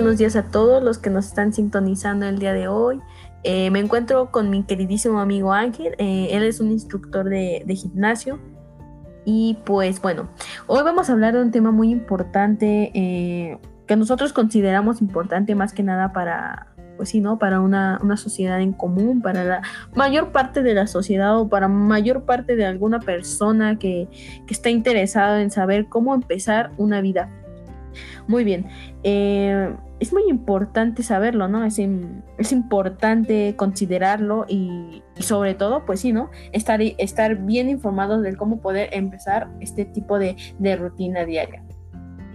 buenos días a todos los que nos están sintonizando el día de hoy. Eh, me encuentro con mi queridísimo amigo Ángel. Eh, él es un instructor de, gimnasio. Y pues bueno, hoy vamos a hablar de un tema muy importante eh, que nosotros consideramos importante más que nada para, pues sí, ¿no? Para una, sociedad en común, para la mayor parte de la sociedad o para mayor parte de alguna persona que, que está interesada en saber cómo empezar una vida muy bien. Eh, es muy importante saberlo, ¿no? Es, es importante considerarlo y, sobre todo, pues sí, ¿no? Estar, estar bien informados de cómo poder empezar este tipo de, rutina diaria.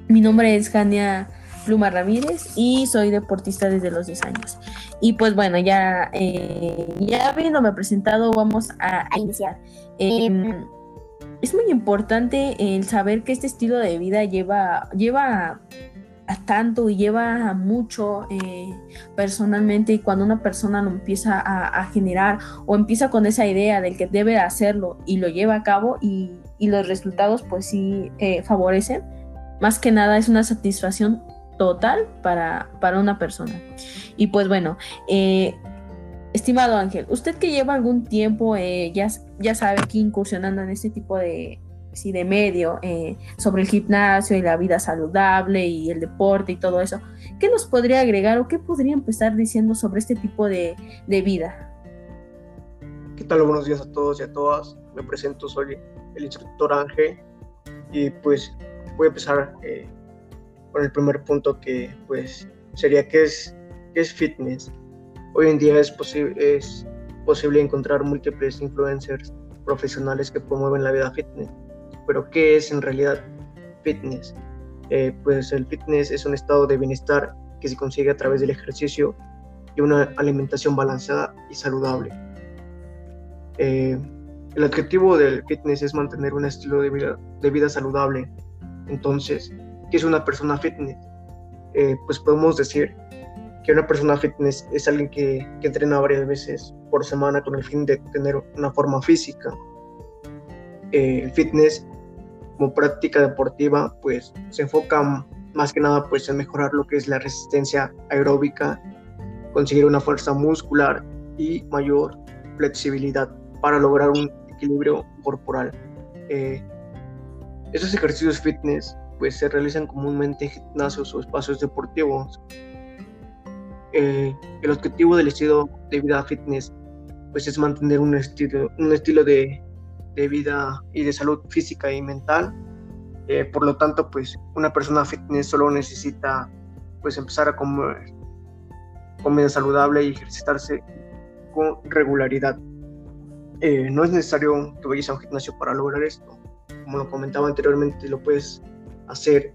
Mi nombre es Jania Pluma Ramírez y soy deportista desde los 10 años. Y pues bueno, ya, eh, ya habiéndome presentado, vamos a, iniciar. Em, es muy importante el saber que este estilo de vida lleva, lleva a tanto y lleva a mucho eh, personalmente y cuando una persona lo empieza a, generar o empieza con esa idea del que debe hacerlo y lo lleva a cabo y, los resultados pues sí eh, favorecen, más que nada es una satisfacción total para, para una persona. Y pues bueno, eh, Estimado Ángel, usted que lleva algún tiempo eh, ya, ya sabe que incursionando en este tipo de, sí, de medio eh, sobre el gimnasio y la vida saludable y el deporte y todo eso, ¿qué nos podría agregar o qué podría empezar diciendo sobre este tipo de, vida? ¿Qué tal? Buenos días a todos y a todas. Me presento, soy el instructor Ángel y pues voy a empezar eh, con el primer punto que pues sería qué es, qué es fitness. Hoy en día es, posible encontrar múltiples influencers profesionales que promueven la vida fitness. Pero ¿qué es en realidad fitness? Eh, pues el fitness es un estado de bienestar que se consigue a través del ejercicio y una alimentación balanceada y saludable. Eh, el objetivo del fitness es mantener un estilo de vida, de vida saludable. Entonces, ¿qué es una persona fitness? Eh, pues podemos decir que una persona fitness es alguien que, entrena varias veces por semana con el fin de tener una forma física. Eh, el fitness como práctica deportiva pues se enfoca más que nada pues en mejorar lo que es la resistencia aeróbica, conseguir una fuerza muscular y mayor flexibilidad para lograr un equilibrio corporal. Eh, esos ejercicios fitness pues se realizan comúnmente en gimnasios o espacios deportivos eh, el objetivo del estilo de vida fitness pues es mantener un estilo, un estilo de, de vida y de salud física y mental. Eh, por lo tanto, pues una persona fitness solo necesita pues empezar a comer comida saludable y ejercitarse con regularidad. Eh, no es necesario que vayas a un gimnasio para lograr esto. Como lo comentaba anteriormente, lo puedes hacer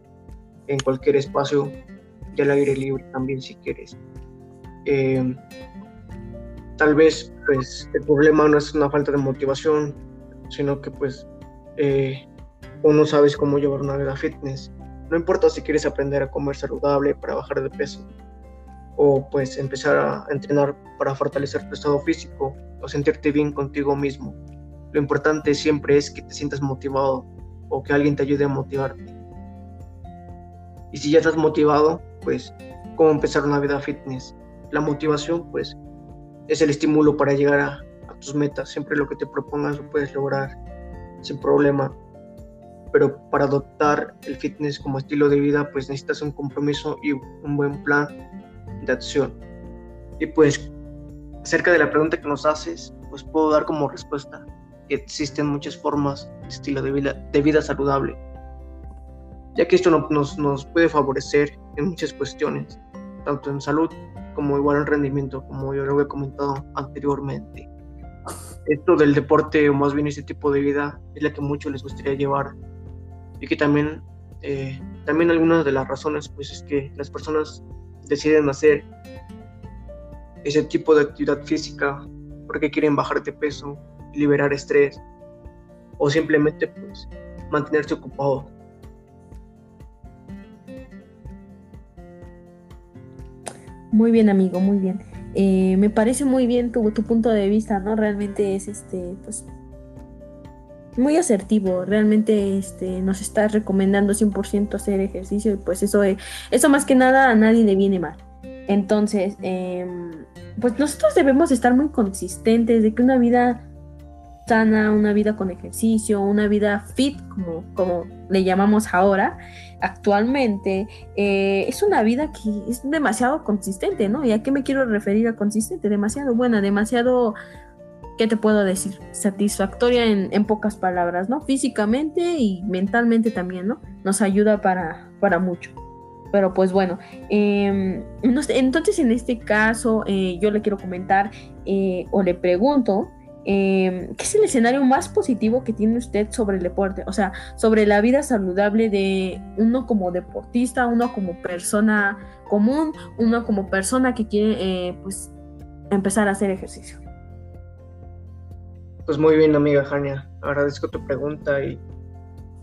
en cualquier espacio del aire libre también si quieres. Eh, tal vez pues el problema no es una falta de motivación, sino que pues eh, uno sabes cómo llevar una vida fitness. No importa si quieres aprender a comer saludable para bajar de peso o pues empezar a entrenar para fortalecer tu estado físico o sentirte bien contigo mismo. Lo importante siempre es que te sientas motivado o que alguien te ayude a motivarte. Y si ya estás motivado, pues cómo empezar una vida fitness la motivación, pues, es el estímulo para llegar a, tus metas. Siempre lo que te propongas lo puedes lograr sin problema. Pero para adoptar el fitness como estilo de vida, pues necesitas un compromiso y un buen plan de acción. Y pues, acerca de la pregunta que nos haces, pues puedo dar como respuesta que existen muchas formas de estilo de vida, de vida saludable, ya que esto nos, nos puede favorecer en muchas cuestiones, tanto en salud como igual en rendimiento, como yo lo he comentado anteriormente. Esto del deporte, o más bien este tipo de vida, es la que muchos les gustaría llevar. Y que también, eh, también algunas de las razones, pues es que las personas deciden hacer ese tipo de actividad física porque quieren bajar de peso, liberar estrés o simplemente pues mantenerse ocupado Muy bien, amigo, muy bien. Eh, me parece muy bien tu, tu, punto de vista, ¿no? Realmente es este, pues, muy asertivo, realmente este, nos está recomendando 100% hacer ejercicio y pues eso, eso más que nada a nadie le viene mal. Entonces, em, pues nosotros debemos estar muy consistentes de que una vida una vida con ejercicio, una vida fit, como, como le llamamos ahora, actualmente, eh, es una vida que es demasiado consistente, ¿no? ¿Y a qué me quiero referir a consistente? Demasiado buena, demasiado, ¿qué te puedo decir? Satisfactoria en, pocas palabras, ¿no? Físicamente y mentalmente también, ¿no? Nos ayuda para, para mucho. Pero pues bueno, em, entonces en este caso eh, yo le quiero comentar eh, o le pregunto Em, ¿qué es el escenario más positivo que tiene usted sobre el deporte? O sea, sobre la vida saludable de uno como deportista, uno como persona común, uno como persona que quiere eh, pues empezar a hacer ejercicio. Pues muy bien, amiga Jania. Agradezco tu pregunta y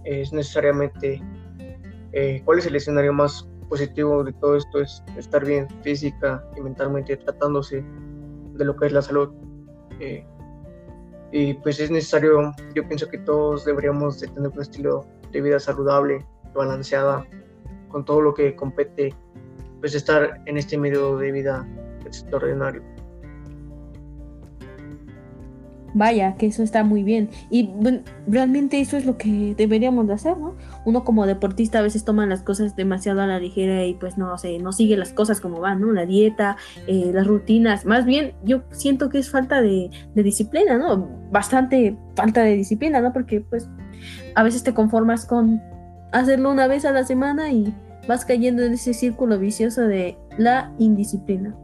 es necesariamente eh, cuál es el escenario más positivo de todo esto es estar bien física y mentalmente tratándose de lo que es la salud. Eh, y pues es necesario, yo pienso que todos deberíamos de tener un estilo de vida saludable, balanceada, con todo lo que compete, pues estar en este medio de vida extraordinario. Vaya, que eso está muy bien. Y realmente eso es lo que deberíamos de hacer, ¿no? Uno como deportista a veces toma las cosas demasiado a la ligera y pues no sé, no sigue las cosas como van, ¿no? La dieta, eh, las rutinas. Más bien, yo siento que es falta de, de, disciplina, ¿no? Bastante falta de disciplina, ¿no? Porque pues a veces te conformas con hacerlo una vez a la semana y vas cayendo en ese círculo vicioso de la indisciplina.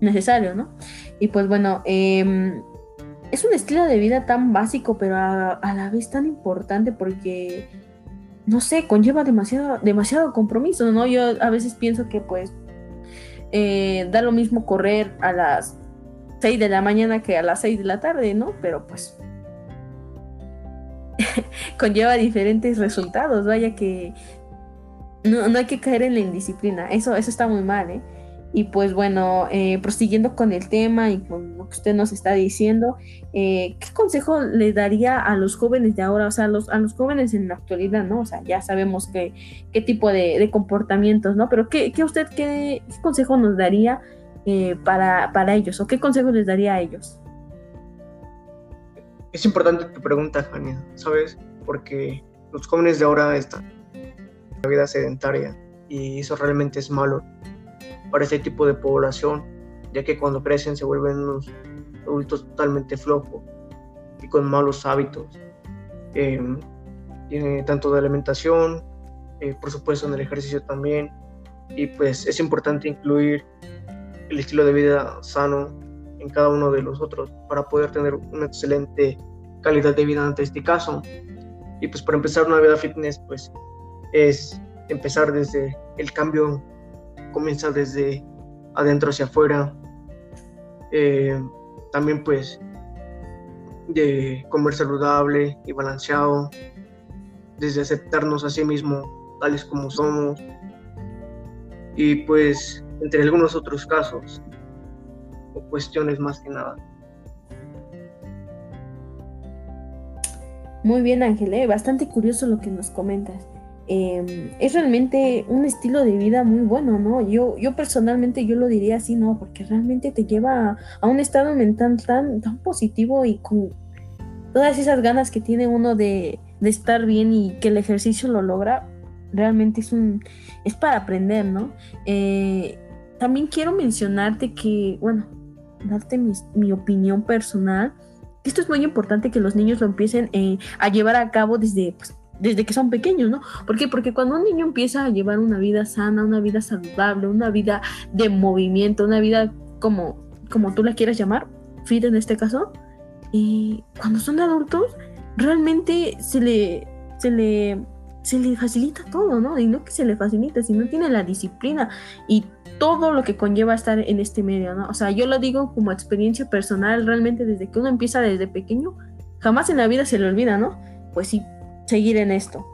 Necesario, ¿no? Y pues bueno, eh, es un estilo de vida tan básico, pero a, la vez tan importante porque, no sé, conlleva demasiado, demasiado compromiso, ¿no? Yo a veces pienso que pues eh, da lo mismo correr a las 6 de la mañana que a las 6 de la tarde, ¿no? Pero pues conlleva diferentes resultados, vaya que no, no hay que caer en la indisciplina, eso, eso está muy mal, ¿eh? Y pues bueno, eh, prosiguiendo con el tema y con lo que usted nos está diciendo, eh, ¿qué consejo le daría a los jóvenes de ahora, o sea, a los, a los jóvenes en la actualidad, ¿no? O sea, ya sabemos qué tipo de, comportamientos, ¿no? Pero ¿qué, usted, qué, consejo nos daría eh, para, para ellos o qué consejo les daría a ellos? Es importante tu pregunta, Jania, ¿sabes? Porque los jóvenes de ahora están en la vida sedentaria y eso realmente es malo para este tipo de población, ya que cuando crecen se vuelven unos adultos totalmente flojos y con malos hábitos, eh, tanto de alimentación, eh, por supuesto en el ejercicio también, y pues es importante incluir el estilo de vida sano en cada uno de los otros para poder tener una excelente calidad de vida ante este caso. Y pues para empezar una vida fitness, pues es empezar desde el cambio comienza desde adentro hacia afuera. Eh, también pues de comer saludable y balanceado, desde aceptarnos a sí mismo tales como somos y pues entre algunos otros casos o cuestiones más que nada. Muy bien Ángel, ¿eh? bastante curioso lo que nos comentas. Em, es realmente un estilo de vida muy bueno, ¿no? Yo, yo personalmente yo lo diría así, ¿no? Porque realmente te lleva a, un estado mental tan, tan positivo y con todas esas ganas que tiene uno de, estar bien y que el ejercicio lo logra, realmente es un es para aprender, ¿no? Eh, también quiero mencionarte que, bueno, darte mi, mi, opinión personal. Esto es muy importante que los niños lo empiecen eh, a llevar a cabo desde pues, desde que son pequeños, ¿no? ¿Por qué? Porque cuando un niño empieza a llevar una vida sana, una vida saludable, una vida de movimiento, una vida como, como tú la quieras llamar, fit en este caso, y cuando son adultos, realmente se le, se le, se le facilita todo, ¿no? Y no que se le facilita, sino tiene la disciplina y todo lo que conlleva estar en este medio, ¿no? O sea, yo lo digo como experiencia personal, realmente desde que uno empieza desde pequeño, jamás en la vida se le olvida, ¿no? Pues sí, seguir en esto.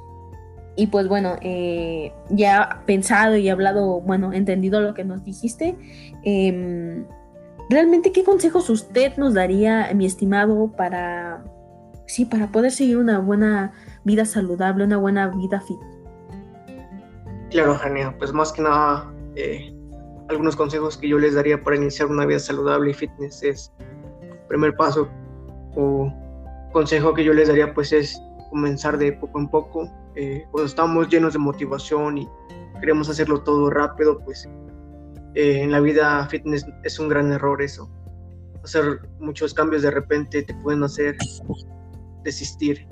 Y pues bueno, eh, ya pensado y hablado, bueno, entendido lo que nos dijiste, em, realmente qué consejos usted nos daría, mi estimado, para, sí, para poder seguir una buena vida saludable, una buena vida fit. Claro, Jania, pues más que nada, eh, algunos consejos que yo les daría para iniciar una vida saludable y fitness es, primer paso o consejo que yo les daría pues es comenzar de poco en poco. Eh, cuando estamos llenos de motivación y queremos hacerlo todo rápido, pues eh, en la vida fitness es un gran error eso. Hacer muchos cambios de repente te pueden hacer desistir.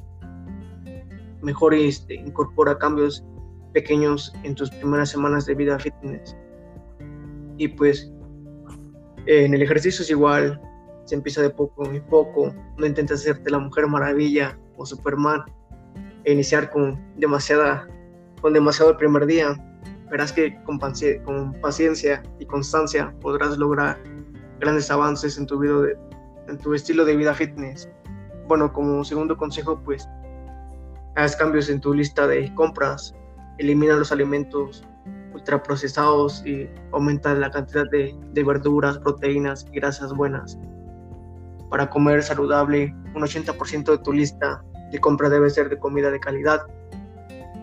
Mejor este, incorpora cambios pequeños en tus primeras semanas de vida fitness. Y pues en el ejercicio es igual, se empieza de poco en poco, no intentes hacerte la mujer maravilla o Superman e iniciar con demasiada con demasiado el primer día. Verás que con, con paciencia y constancia podrás lograr grandes avances en tu, vida en tu estilo de vida fitness. Bueno, como segundo consejo, pues haz cambios en tu lista de compras, elimina los alimentos ultraprocesados y aumenta la cantidad de, verduras, proteínas y grasas buenas. Para comer saludable, un 80% de tu lista de compra debe ser de comida de calidad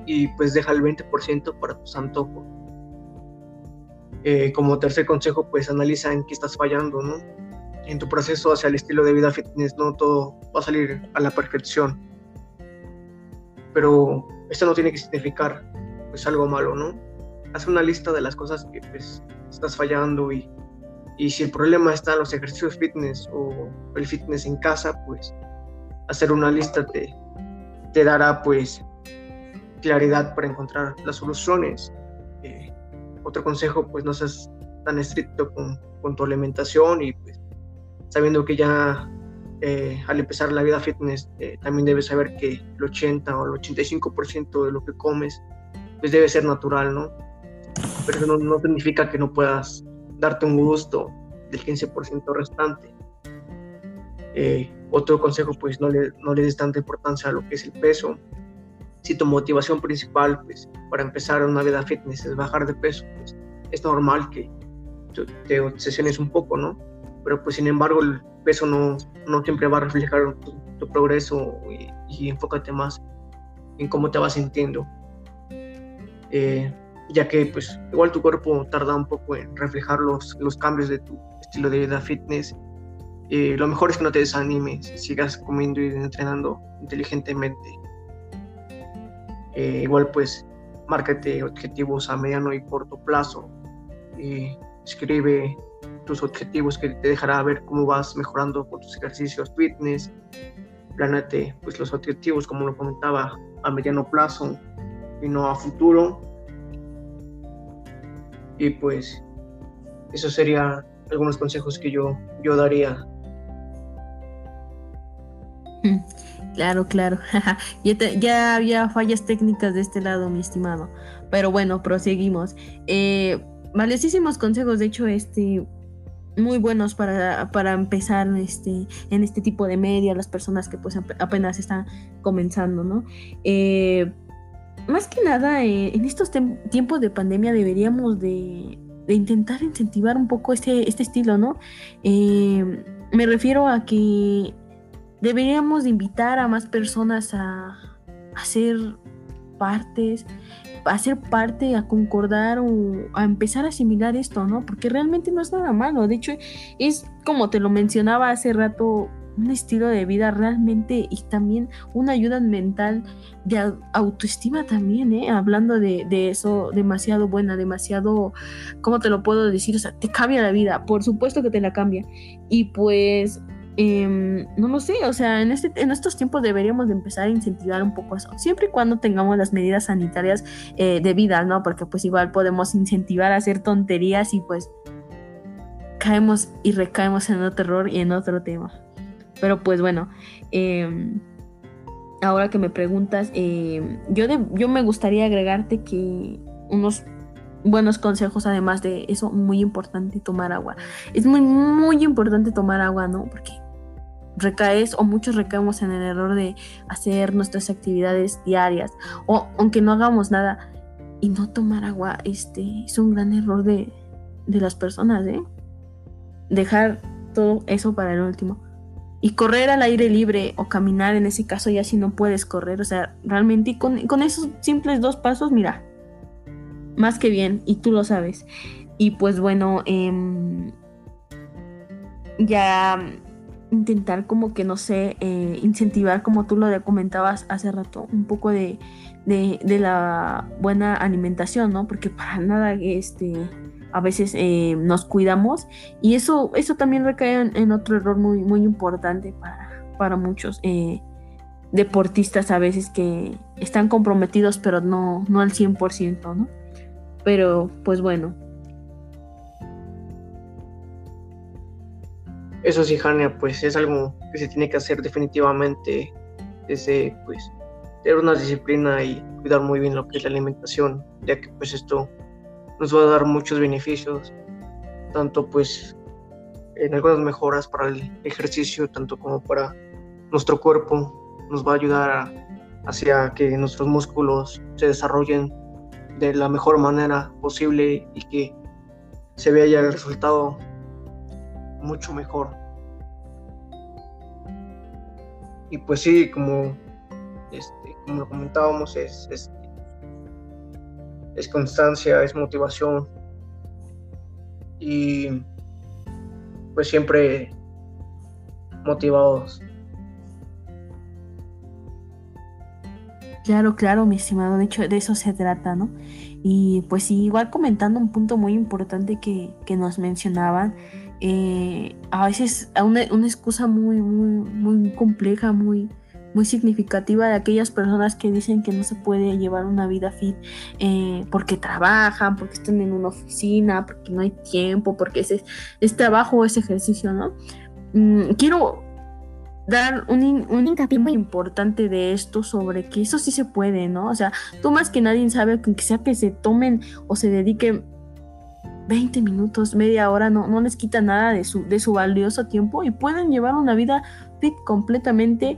y pues deja el 20% para tus antojos. Eh, como tercer consejo, pues analiza en qué estás fallando, ¿no? En tu proceso hacia el estilo de vida fitness no todo va a salir a la perfección. Pero esto no tiene que significar pues algo malo, ¿no? Haz una lista de las cosas que pues, estás fallando y, y si el problema está en los ejercicios fitness o el fitness en casa, pues hacer una lista te, te dará pues claridad para encontrar las soluciones. Eh, otro consejo, pues no seas tan estricto con, con tu alimentación y pues sabiendo que ya eh, al empezar la vida fitness eh, también debes saber que el 80 o el 85% de lo que comes pues debe ser natural, ¿no? Pero eso no, significa que no puedas darte un gusto del 15% restante. Eh, otro consejo, pues no le, no le des tanta importancia a lo que es el peso. Si tu motivación principal, pues para empezar una vida fitness es bajar de peso, pues es normal que te obsesiones un poco, ¿no? Pero pues sin embargo el peso no, no siempre va a reflejar tu, progreso y, y enfócate más en cómo te vas sintiendo. Eh, ya que pues igual tu cuerpo tarda un poco en reflejar los, los cambios de tu estilo de vida fitness. Eh, lo mejor es que no te desanimes, sigas comiendo y entrenando inteligentemente. Eh, igual pues márcate objetivos a mediano y corto plazo. escribe tus objetivos que te dejará ver cómo vas mejorando con tus ejercicios fitness. Plánate pues los objetivos, como lo comentaba, a mediano plazo y no a futuro. Y pues eso serían algunos consejos que yo, yo daría. Mm, claro, claro. ya, había fallas técnicas de este lado, mi estimado. Pero bueno, proseguimos. Eh, valiosísimos consejos, de hecho, este muy buenos para, para, empezar este, en este tipo de media, las personas que pues apenas están comenzando, ¿no? Eh, más que nada, eh, en estos tiempos de pandemia deberíamos de, intentar incentivar un poco este, este estilo, ¿no? Eh, me refiero a que deberíamos de invitar a más personas a, ser partes, a ser parte, a concordar o a empezar a asimilar esto, ¿no? Porque realmente no es nada malo. De hecho, es como te lo mencionaba hace rato, un estilo de vida realmente y también una ayuda mental de autoestima también, ¿eh? hablando de, eso, demasiado buena, demasiado, ¿cómo te lo puedo decir? O sea, te cambia la vida, por supuesto que te la cambia. Y pues, em, no lo sé, o sea, en, este, en estos tiempos deberíamos de empezar a incentivar un poco eso, siempre y cuando tengamos las medidas sanitarias eh, debidas, ¿no? Porque pues igual podemos incentivar a hacer tonterías y pues caemos y recaemos en otro error y en otro tema. Pero pues bueno, em, ahora que me preguntas, em, yo, yo me gustaría agregarte que unos buenos consejos, además de eso, muy importante tomar agua. Es muy, muy importante tomar agua, ¿no? Porque recaes o muchos recaemos en el error de hacer nuestras actividades diarias o aunque no hagamos nada y no tomar agua, este es un gran error de, de las personas, ¿eh? Dejar todo eso para el último. y correr al aire libre o caminar en ese caso ya si no puedes correr, o sea, realmente con, con esos simples dos pasos, mira, más que bien, y tú lo sabes. Y pues bueno, em, ya intentar como que, no sé, eh, incentivar, como tú lo comentabas hace rato, un poco de, de, la buena alimentación, ¿no? Porque para nada, este, a veces eh, nos cuidamos y eso, eso también recae en, otro error muy, muy importante para, para muchos eh, deportistas a veces que están comprometidos pero no, no al 100%, ¿no? Pero pues bueno. Eso sí, Jania, pues es algo que se tiene que hacer definitivamente desde pues tener una disciplina y cuidar muy bien lo que es la alimentación, ya que pues esto nos va a dar muchos beneficios, tanto pues en algunas mejoras para el ejercicio, tanto como para nuestro cuerpo, nos va a ayudar hacia que nuestros músculos se desarrollen de la mejor manera posible y que se vea ya el resultado mucho mejor. Y pues sí, como, este, como lo comentábamos, es, es es constancia, es motivación y pues siempre motivados. Claro, claro, mi estimado, de hecho de eso se trata, ¿no? Y pues igual comentando un punto muy importante que, nos mencionaban, eh, a veces una, una excusa muy, muy, muy compleja, muy, muy significativa de aquellas personas que dicen que no se puede llevar una vida fit eh, porque trabajan, porque están en una oficina, porque no hay tiempo, porque es, es trabajo o es ejercicio, ¿no? Mm, quiero dar un, un hincapié muy importante de esto sobre que eso sí se puede, ¿no? O sea, tú más que nadie sabe que sea que se tomen o se dediquen 20 minutos, media hora, no, no les quita nada de su, de su valioso tiempo y pueden llevar una vida fit completamente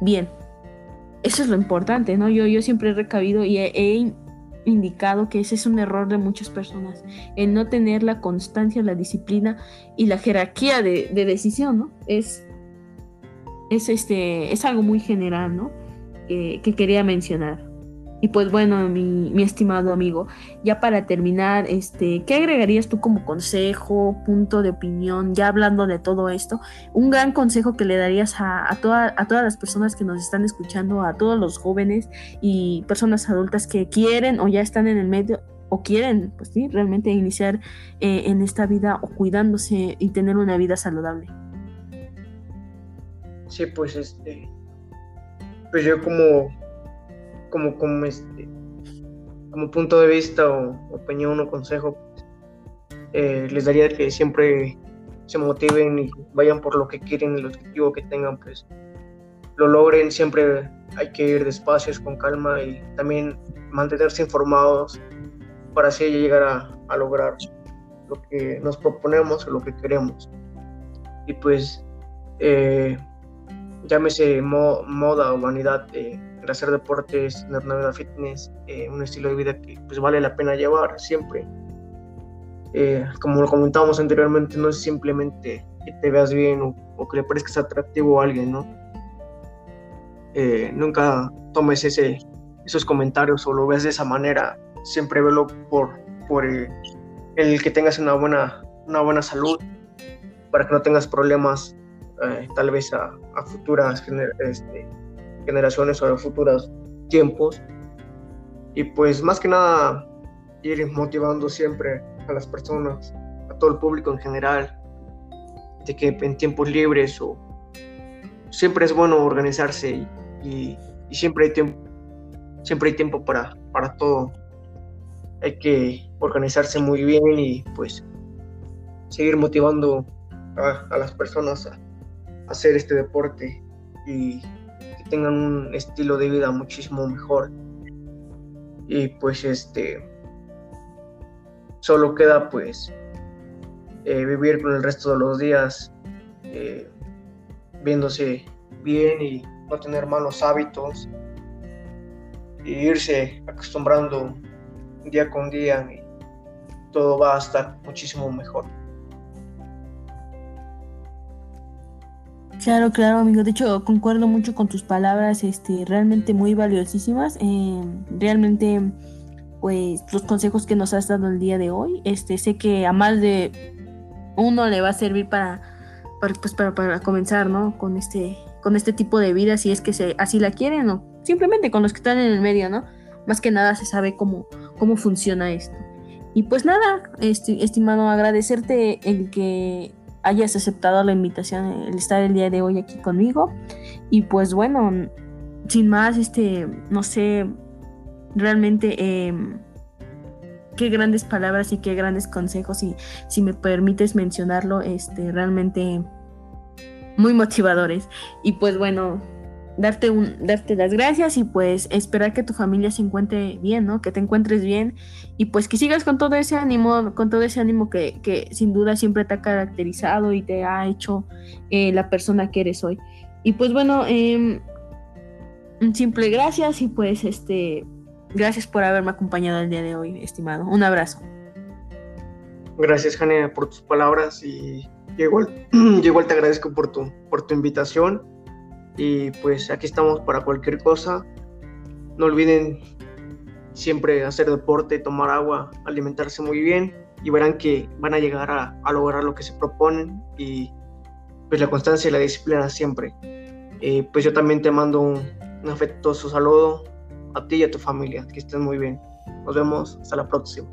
bien. Eso es lo importante, ¿no? Yo, yo siempre he recabido y he, indicado que ese es un error de muchas personas, el no tener la constancia, la disciplina y la jerarquía de, decisión, ¿no? Es, es, este, es algo muy general, ¿no? que quería mencionar. Y pues bueno, mi, estimado amigo, ya para terminar, este, ¿qué agregarías tú como consejo, punto de opinión, ya hablando de todo esto? Un gran consejo que le darías a, a, a todas las personas que nos están escuchando, a todos los jóvenes y personas adultas que quieren o ya están en el medio o quieren, pues sí, realmente iniciar eh, en esta vida o cuidándose y tener una vida saludable. Sí, pues este, pues yo como como, como, este, como punto de vista o opinión o consejo, eh, les daría que siempre se motiven y vayan por lo que quieren, el objetivo que tengan, pues lo logren. Siempre hay que ir despacio, con calma y también mantenerse informados para así llegar a, lograr lo que nos proponemos o lo que queremos. Y pues, eh, llámese moda o vanidad. Eh, hacer deportes, una vida fitness, eh, un estilo de vida que pues vale la pena llevar siempre. Eh, como lo comentábamos anteriormente, no es simplemente que te veas bien o, que le parezcas atractivo a alguien, ¿no? Eh, nunca tomes ese, esos comentarios o lo ves de esa manera, siempre velo por, por el, que tengas una buena, una buena salud, para que no tengas problemas tal vez a, a futuras este, generaciones o de futuros tiempos. Y pues más que nada ir motivando siempre a las personas, a todo el público en general, de que en tiempos libres o siempre es bueno organizarse y, siempre hay tiempo, siempre hay tiempo para, para todo. Hay que organizarse muy bien y pues seguir motivando a, a las personas a, a hacer este deporte y tengan un estilo de vida muchísimo mejor. Y pues este, solo queda pues eh, vivir con el resto de los días eh, viéndose bien y no tener malos hábitos y irse acostumbrando día con día y todo va a estar muchísimo mejor. Claro, claro, amigo. De hecho, concuerdo mucho con tus palabras, este, realmente muy valiosísimas. Eh, realmente, pues, los consejos que nos has dado el día de hoy, este, sé que a más de uno le va a servir para, pues, para, para comenzar, ¿no? Con este, con este tipo de vida, si es que así la quieren, o simplemente con los que están en el medio, ¿no? Más que nada se sabe cómo, cómo funciona esto. Y pues nada, este, estimado, agradecerte el que hayas aceptado la invitación, el estar el día de hoy aquí conmigo. Y pues bueno, sin más, este, no sé, realmente em, qué grandes palabras y qué grandes consejos, y si me permites mencionarlo, este, realmente muy motivadores. Y pues bueno, darte, un, darte las gracias y pues esperar que tu familia se encuentre bien, ¿no? Que te encuentres bien y pues que sigas con todo ese ánimo, con todo ese ánimo que, que sin duda siempre te ha caracterizado y te ha hecho eh, la persona que eres hoy. Y pues bueno, eh, un simple gracias y pues este, gracias por haberme acompañado el día de hoy, estimado. Un abrazo. Gracias, Jane, por tus palabras y igual, igual te agradezco por tu, por tu invitación y pues aquí estamos para cualquier cosa. No olviden siempre hacer deporte, tomar agua, alimentarse muy bien y verán que van a llegar a, lograr lo que se proponen y pues la constancia y la disciplina siempre. Eh, pues yo también te mando un, un afectuoso saludo a ti y a tu familia, que estén muy bien. Nos vemos, hasta la próxima.